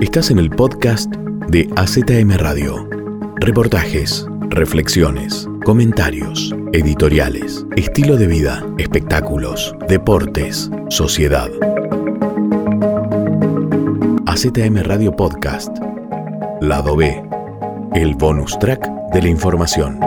Estás en el podcast de AZM Radio. Reportajes, reflexiones, comentarios, editoriales, estilo de vida, espectáculos, deportes, sociedad. AZM Radio Podcast. Lado B. El bonus track de la información.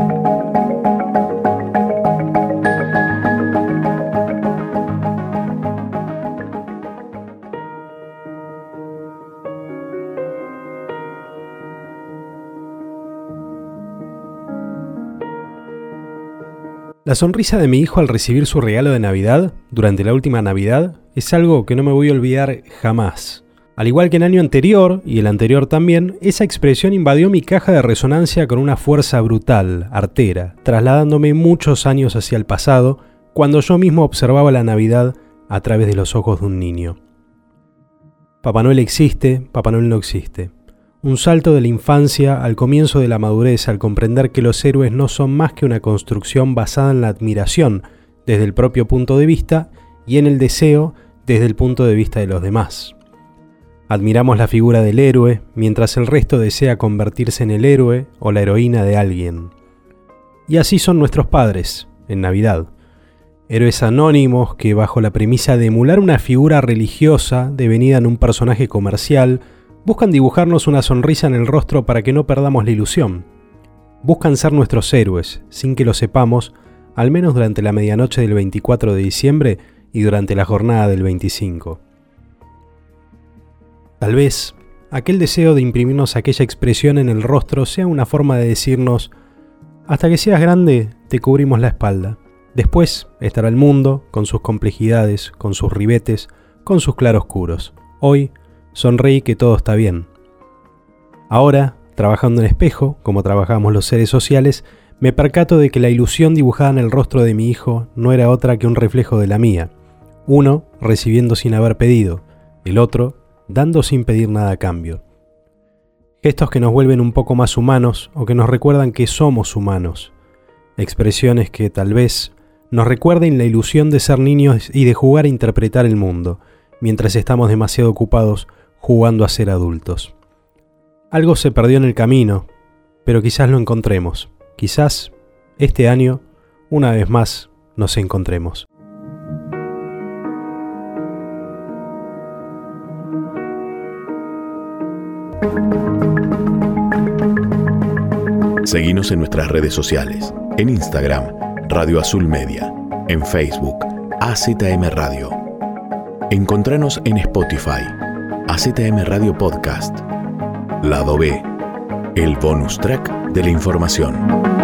La sonrisa de mi hijo al recibir su regalo de Navidad, durante la última Navidad, es algo que no me voy a olvidar jamás. Al igual que el año anterior, y el anterior también, esa expresión invadió mi caja de resonancia con una fuerza brutal, artera, trasladándome muchos años hacia el pasado, cuando yo mismo observaba la Navidad a través de los ojos de un niño. Papá Noel existe, Papá Noel no existe un salto de la infancia al comienzo de la madurez al comprender que los héroes no son más que una construcción basada en la admiración desde el propio punto de vista y en el deseo desde el punto de vista de los demás. Admiramos la figura del héroe mientras el resto desea convertirse en el héroe o la heroína de alguien. Y así son nuestros padres, en Navidad. Héroes anónimos que bajo la premisa de emular una figura religiosa devenida en un personaje comercial, buscan dibujarnos una sonrisa en el rostro para que no perdamos la ilusión. Buscan ser nuestros héroes, sin que lo sepamos, al menos durante la medianoche del 24 de diciembre y durante la jornada del 25. Tal vez aquel deseo de imprimirnos aquella expresión en el rostro sea una forma de decirnos, hasta que seas grande te cubrimos la espalda. Después estará el mundo, con sus complejidades, con sus ribetes, con sus claroscuros. Hoy sonreí que todo está bien. Ahora, trabajando en espejo, como trabajamos los seres sociales, me percato de que la ilusión dibujada en el rostro de mi hijo no era otra que un reflejo de la mía. Uno recibiendo sin haber pedido, el otro dando sin pedir nada a cambio. Gestos que nos vuelven un poco más humanos o que nos recuerdan que somos humanos. Expresiones que tal vez nos recuerden la ilusión de ser niños y de jugar a interpretar el mundo, mientras estamos demasiado ocupados jugando a ser adultos. Algo se perdió en el camino, pero quizás lo encontremos. Quizás este año, una vez más, nos encontremos. Seguimos en nuestras redes sociales. En Instagram, Radio Azul Media. En Facebook, AZM Radio. Encontranos en Spotify AZM Radio Podcast. Lado B. El bonus track de la información.